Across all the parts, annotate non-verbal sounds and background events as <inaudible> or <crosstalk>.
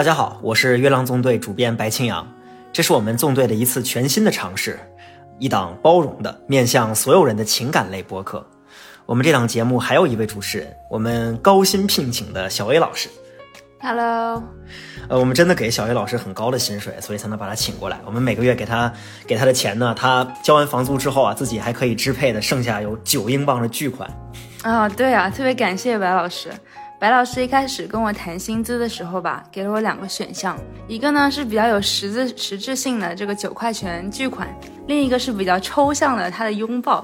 大家好，我是月亮纵队主编白青扬，这是我们纵队的一次全新的尝试，一档包容的面向所有人的情感类播客。我们这档节目还有一位主持人，我们高薪聘请的小 A 老师。Hello，呃，我们真的给小 A 老师很高的薪水，所以才能把他请过来。我们每个月给他给他的钱呢，他交完房租之后啊，自己还可以支配的剩下有九英镑的巨款。啊，对啊，特别感谢白老师。白老师一开始跟我谈薪资的时候吧，给了我两个选项，一个呢是比较有实质实质性的这个九块钱巨款，另一个是比较抽象的他的拥抱。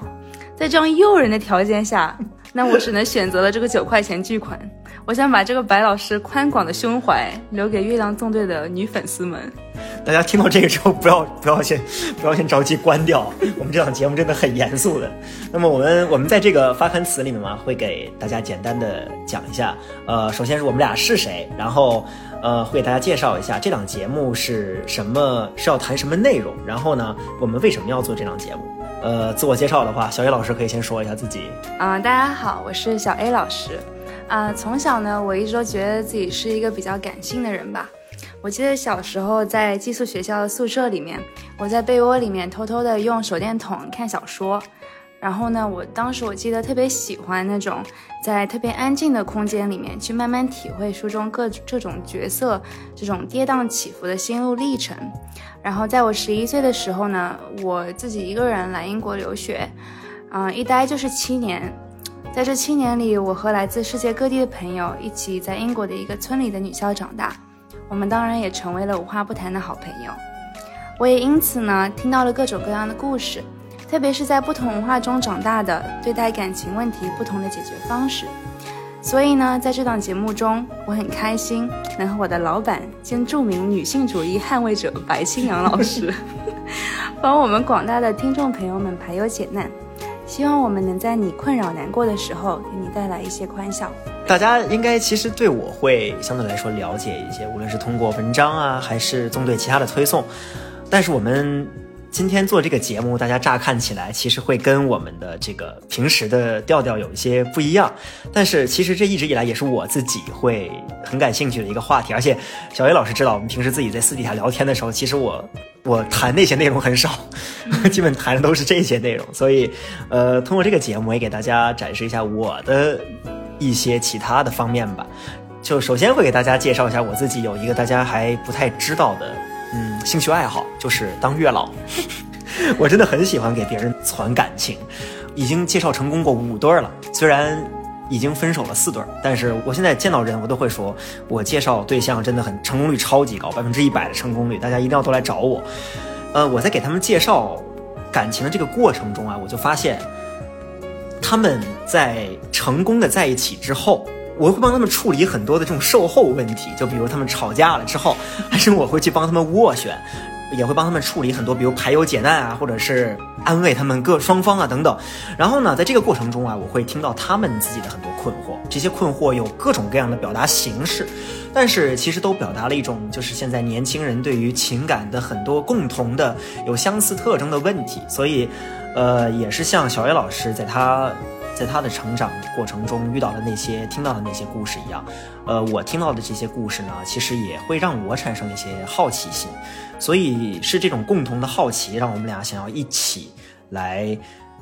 在这样诱人的条件下，那我只能选择了这个九块钱巨款。我想把这个白老师宽广的胸怀留给月亮纵队的女粉丝们。大家听到这个之后，不要不要先不要先着急关掉，我们这档节目真的很严肃的。那么我们我们在这个发刊词里面嘛，会给大家简单的讲一下，呃，首先是我们俩是谁，然后呃会给大家介绍一下这档节目是什么，是要谈什么内容，然后呢，我们为什么要做这档节目。呃，自我介绍的话，小 A 老师可以先说一下自己。啊、大家好，我是小 A 老师。啊、从小呢，我一直都觉得自己是一个比较感性的人吧。我记得小时候在寄宿学校的宿舍里面，我在被窝里面偷偷的用手电筒看小说。然后呢，我当时我记得特别喜欢那种在特别安静的空间里面去慢慢体会书中各这种角色这种跌宕起伏的心路历程。然后在我十一岁的时候呢，我自己一个人来英国留学，嗯、一待就是七年。在这七年里，我和来自世界各地的朋友一起在英国的一个村里的女校长大，我们当然也成为了无话不谈的好朋友。我也因此呢，听到了各种各样的故事，特别是在不同文化中长大的，对待感情问题不同的解决方式。所以呢，在这档节目中，我很开心能和我的老板兼著名女性主义捍卫者白清扬老师，<laughs> 帮我们广大的听众朋友们排忧解难。希望我们能在你困扰难过的时候，给你带来一些欢笑。大家应该其实对我会相对来说了解一些，无论是通过文章啊，还是纵队其他的推送。但是我们今天做这个节目，大家乍看起来其实会跟我们的这个平时的调调有一些不一样。但是其实这一直以来也是我自己会很感兴趣的一个话题。而且小薇老师知道，我们平时自己在私底下聊天的时候，其实我我谈那些内容很少，<laughs> 基本谈的都是这些内容。所以，呃，通过这个节目也给大家展示一下我的一些其他的方面吧。就首先会给大家介绍一下我自己有一个大家还不太知道的，嗯，兴趣爱好，就是当月老。<laughs> 我真的很喜欢给别人传感情，已经介绍成功过五对了，虽然已经分手了四对，但是我现在见到人我都会说，我介绍对象真的很成功率超级高，百分之一百的成功率，大家一定要都来找我。呃，我在给他们介绍感情的这个过程中啊，我就发现他们在成功的在一起之后。我会帮他们处理很多的这种售后问题，就比如他们吵架了之后，<laughs> 还是我会去帮他们斡旋，也会帮他们处理很多，比如排忧解难啊，或者是安慰他们各双方啊等等。然后呢，在这个过程中啊，我会听到他们自己的很多困惑，这些困惑有各种各样的表达形式，但是其实都表达了一种就是现在年轻人对于情感的很多共同的有相似特征的问题。所以，呃，也是像小野老师在他。在他的成长过程中遇到的那些、听到的那些故事一样，呃，我听到的这些故事呢，其实也会让我产生一些好奇心，所以是这种共同的好奇，让我们俩想要一起来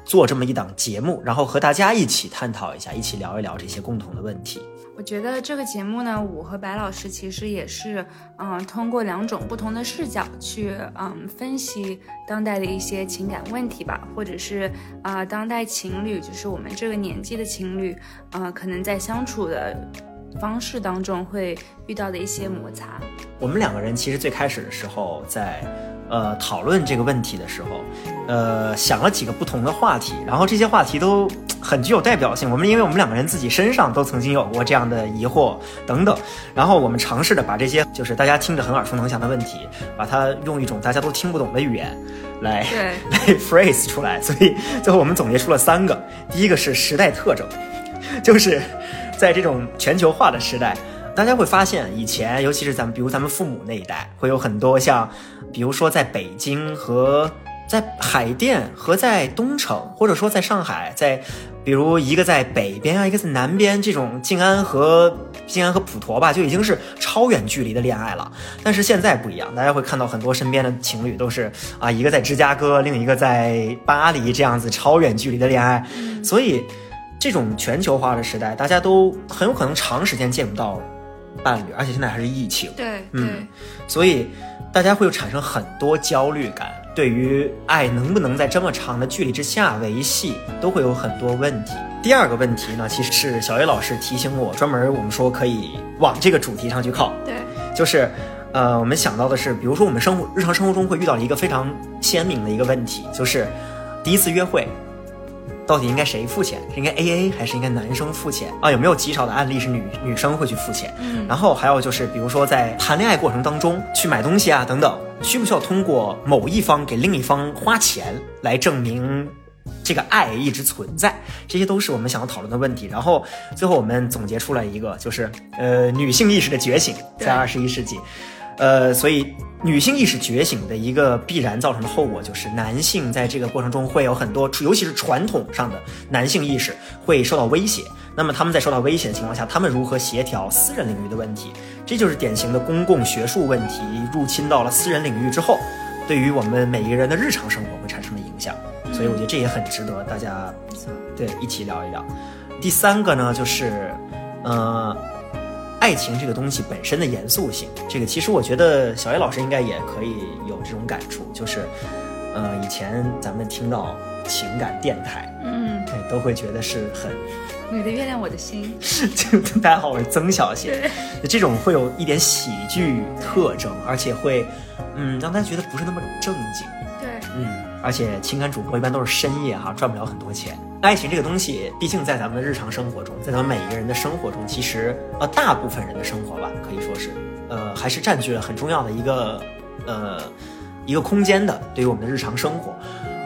做这么一档节目，然后和大家一起探讨一下，一起聊一聊这些共同的问题。我觉得这个节目呢，我和白老师其实也是，嗯，通过两种不同的视角去，嗯，分析当代的一些情感问题吧，或者是啊、当代情侣，就是我们这个年纪的情侣，啊、可能在相处的方式当中会遇到的一些摩擦。我们两个人其实最开始的时候在。呃，讨论这个问题的时候，呃，想了几个不同的话题，然后这些话题都很具有代表性。我们因为我们两个人自己身上都曾经有过这样的疑惑等等，然后我们尝试着把这些就是大家听着很耳熟能详的问题，把它用一种大家都听不懂的语言来 <laughs> 来 phrase 出来。所以最后我们总结出了三个，第一个是时代特征，就是在这种全球化的时代。大家会发现，以前尤其是咱们，比如咱们父母那一代，会有很多像，比如说在北京和在海淀和在东城，或者说在上海，在比如一个在北边啊，一个在南边，这种静安和静安和普陀吧，就已经是超远距离的恋爱了。但是现在不一样，大家会看到很多身边的情侣都是啊，一个在芝加哥，另一个在巴黎，这样子超远距离的恋爱。所以这种全球化的时代，大家都很有可能长时间见不到伴侣，而且现在还是疫情。对，嗯，所以大家会有产生很多焦虑感。对于爱能不能在这么长的距离之下维系，都会有很多问题。第二个问题呢，其实是小 A 老师提醒我，专门我们说可以往这个主题上去靠。对，就是，呃，我们想到的是，比如说我们生活日常生活中会遇到一个非常鲜明的一个问题，就是第一次约会。到底应该谁付钱？是应该 A A 还是应该男生付钱啊？有没有极少的案例是女女生会去付钱？嗯，然后还有就是，比如说在谈恋爱过程当中去买东西啊等等，需不需要通过某一方给另一方花钱来证明这个爱一直存在？这些都是我们想要讨论的问题。然后最后我们总结出来一个，就是呃女性意识的觉醒在二十一世纪。呃，所以女性意识觉醒的一个必然造成的后果，就是男性在这个过程中会有很多，尤其是传统上的男性意识会受到威胁。那么他们在受到威胁的情况下，他们如何协调私人领域的问题？这就是典型的公共学术问题入侵到了私人领域之后，对于我们每一个人的日常生活会产生的影响。所以我觉得这也很值得大家，对一起聊一聊。第三个呢，就是呃，爱情这个东西本身的严肃性。这个其实我觉得小叶老师应该也可以有这种感触，就是呃，以前咱们听到情感电台，嗯，对，都会觉得是很你的月亮我的心，<laughs> 就大家好，我是曾小贤。对，这种会有一点喜剧特征，而且会嗯让大家觉得不是那么正经。对，嗯，而且情感主播一般都是深夜哈，赚不了很多钱。爱情这个东西，毕竟在咱们的日常生活中，在咱们每一个人的生活中，其实呃大部分人的生活吧，可以说是呃还是占据了很重要的一个呃一个空间的，对于我们的日常生活。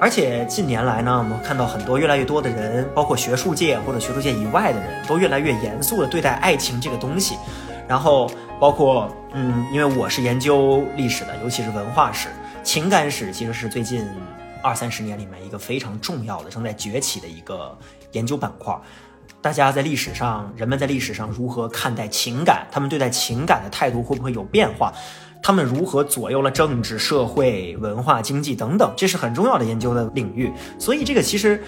而且近年来呢，我们看到很多越来越多的人，包括学术界或者学术界以外的人，都越来越严肃的对待爱情这个东西。然后包括嗯，因为我是研究历史的，尤其是文化史，情感史其实是最近二三十年里面一个非常重要的、正在崛起的一个研究板块。大家在历史上，人们在历史上如何看待情感？他们对待情感的态度会不会有变化？他们如何左右了政治、社会、文化、经济等等？这是很重要的研究的领域。所以，这个其实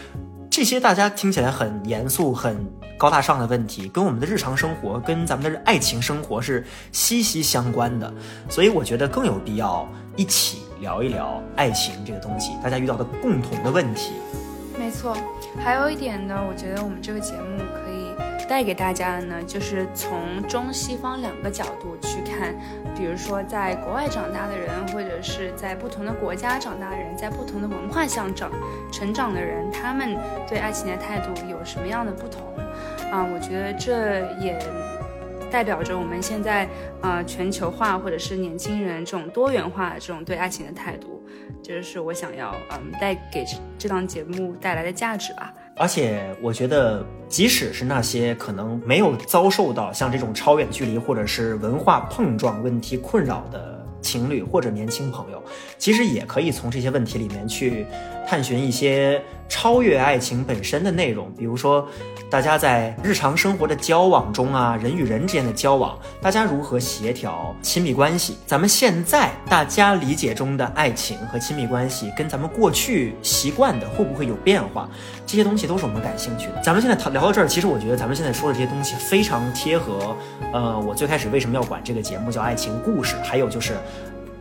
这些大家听起来很严肃、很高大上的问题，跟我们的日常生活、跟咱们的爱情生活是息息相关的。所以，我觉得更有必要一起聊一聊爱情这个东西，大家遇到的共同的问题。没错。还有一点呢，我觉得我们这个节目可以带给大家的呢，就是从中西方两个角度去看，比如说在国外长大的人，或者是在不同的国家长大的人，在不同的文化下长成长的人，他们对爱情的态度有什么样的不同？啊，我觉得这也代表着我们现在呃全球化或者是年轻人这种多元化的这种对爱情的态度，这就是我想要嗯带给这这档节目带来的价值吧。而且我觉得，即使是那些可能没有遭受到像这种超远距离或者是文化碰撞问题困扰的情侣或者年轻朋友，其实也可以从这些问题里面去探寻一些超越爱情本身的内容，比如说。大家在日常生活的交往中啊，人与人之间的交往，大家如何协调亲密关系？咱们现在大家理解中的爱情和亲密关系，跟咱们过去习惯的会不会有变化？这些东西都是我们感兴趣的。咱们现在谈聊到这儿，其实我觉得咱们现在说的这些东西非常贴合。呃，我最开始为什么要管这个节目叫爱情故事？还有就是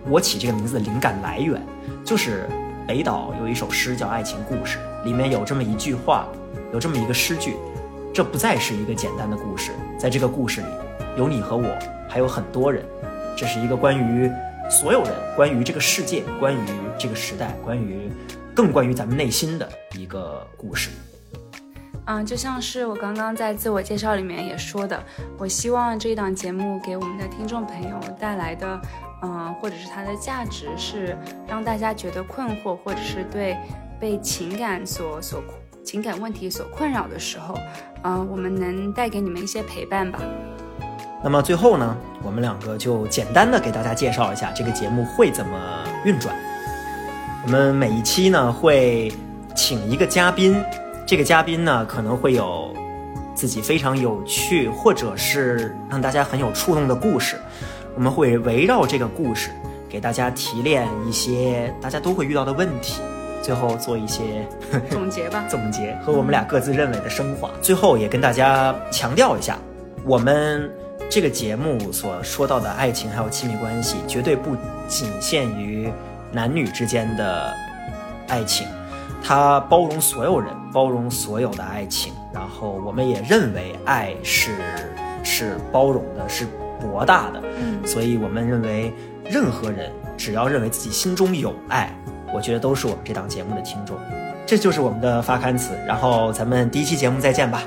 我起这个名字的灵感来源，就是北岛有一首诗叫《爱情故事》，里面有这么一句话，有这么一个诗句。这不再是一个简单的故事，在这个故事里，有你和我，还有很多人。这是一个关于所有人、关于这个世界、关于这个时代、关于更关于咱们内心的一个故事。嗯，就像是我刚刚在自我介绍里面也说的，我希望这一档节目给我们的听众朋友带来的，嗯，或者是它的价值是让大家觉得困惑，或者是对被情感所所。情感问题所困扰的时候，嗯、我们能带给你们一些陪伴吧。那么最后呢，我们两个就简单的给大家介绍一下这个节目会怎么运转。我们每一期呢会请一个嘉宾，这个嘉宾呢可能会有自己非常有趣，或者是让大家很有触动的故事。我们会围绕这个故事，给大家提炼一些大家都会遇到的问题，最后做一些总结吧。总结和我们俩各自认为的升华。最后也跟大家强调一下，我们这个节目所说到的爱情还有亲密关系，绝对不仅限于男女之间的爱情，它包容所有人，包容所有的爱情。然后我们也认为爱是是包容的，是博大的。嗯，所以我们认为，任何人只要认为自己心中有爱，我觉得都是我们这档节目的听众。这就是我们的发刊词，然后咱们第一期节目再见吧。